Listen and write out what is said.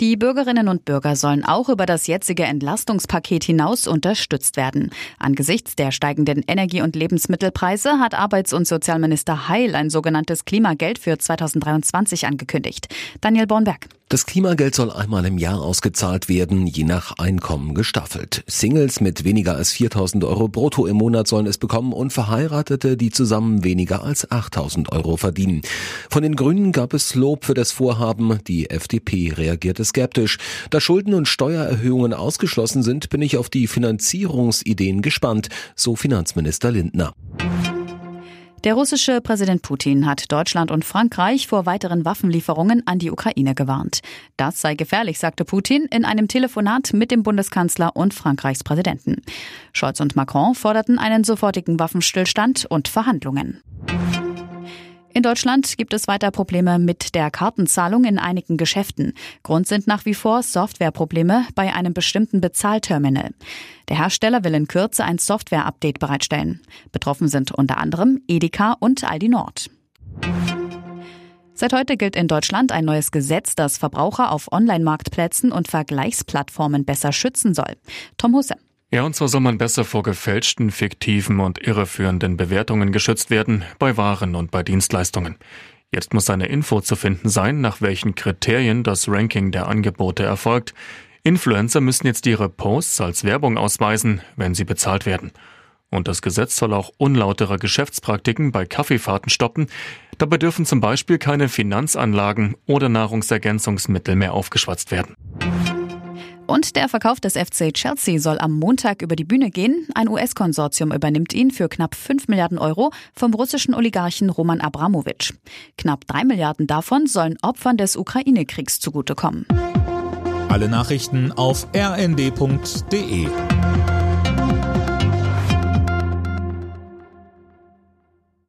Die Bürgerinnen und Bürger sollen auch über das jetzige Entlastungspaket hinaus unterstützt werden. Angesichts der steigenden Energie- und Lebensmittelpreise hat Arbeits- und Sozialminister Heil ein sogenanntes Klimageld für 2023 angekündigt. Daniel Bornberg. Das Klimageld soll einmal im Jahr ausgezahlt werden, je nach Einkommen gestaffelt. Singles mit weniger als 4000 Euro brutto im Monat sollen es bekommen und Verheiratete, die zusammen weniger als 8000 Euro verdienen. Von den Grünen gab es Lob für das Vorhaben. Die FDP reagierte skeptisch. Da Schulden und Steuererhöhungen ausgeschlossen sind, bin ich auf die Finanzierungsideen gespannt, so Finanzminister Lindner. Der russische Präsident Putin hat Deutschland und Frankreich vor weiteren Waffenlieferungen an die Ukraine gewarnt. Das sei gefährlich, sagte Putin in einem Telefonat mit dem Bundeskanzler und Frankreichs Präsidenten. Scholz und Macron forderten einen sofortigen Waffenstillstand und Verhandlungen. In Deutschland gibt es weiter Probleme mit der Kartenzahlung in einigen Geschäften. Grund sind nach wie vor Softwareprobleme bei einem bestimmten Bezahlterminal. Der Hersteller will in Kürze ein Software-Update bereitstellen. Betroffen sind unter anderem Edeka und Aldi Nord. Seit heute gilt in Deutschland ein neues Gesetz, das Verbraucher auf Online-Marktplätzen und Vergleichsplattformen besser schützen soll. Tom Husse. Ja, und zwar soll man besser vor gefälschten, fiktiven und irreführenden Bewertungen geschützt werden, bei Waren und bei Dienstleistungen. Jetzt muss eine Info zu finden sein, nach welchen Kriterien das Ranking der Angebote erfolgt. Influencer müssen jetzt ihre Posts als Werbung ausweisen, wenn sie bezahlt werden. Und das Gesetz soll auch unlautere Geschäftspraktiken bei Kaffeefahrten stoppen. Dabei dürfen zum Beispiel keine Finanzanlagen oder Nahrungsergänzungsmittel mehr aufgeschwatzt werden. Und der Verkauf des FC Chelsea soll am Montag über die Bühne gehen. Ein US-Konsortium übernimmt ihn für knapp 5 Milliarden Euro vom russischen Oligarchen Roman Abramowitsch. Knapp 3 Milliarden davon sollen Opfern des Ukraine-Kriegs zugutekommen. Alle Nachrichten auf rnd.de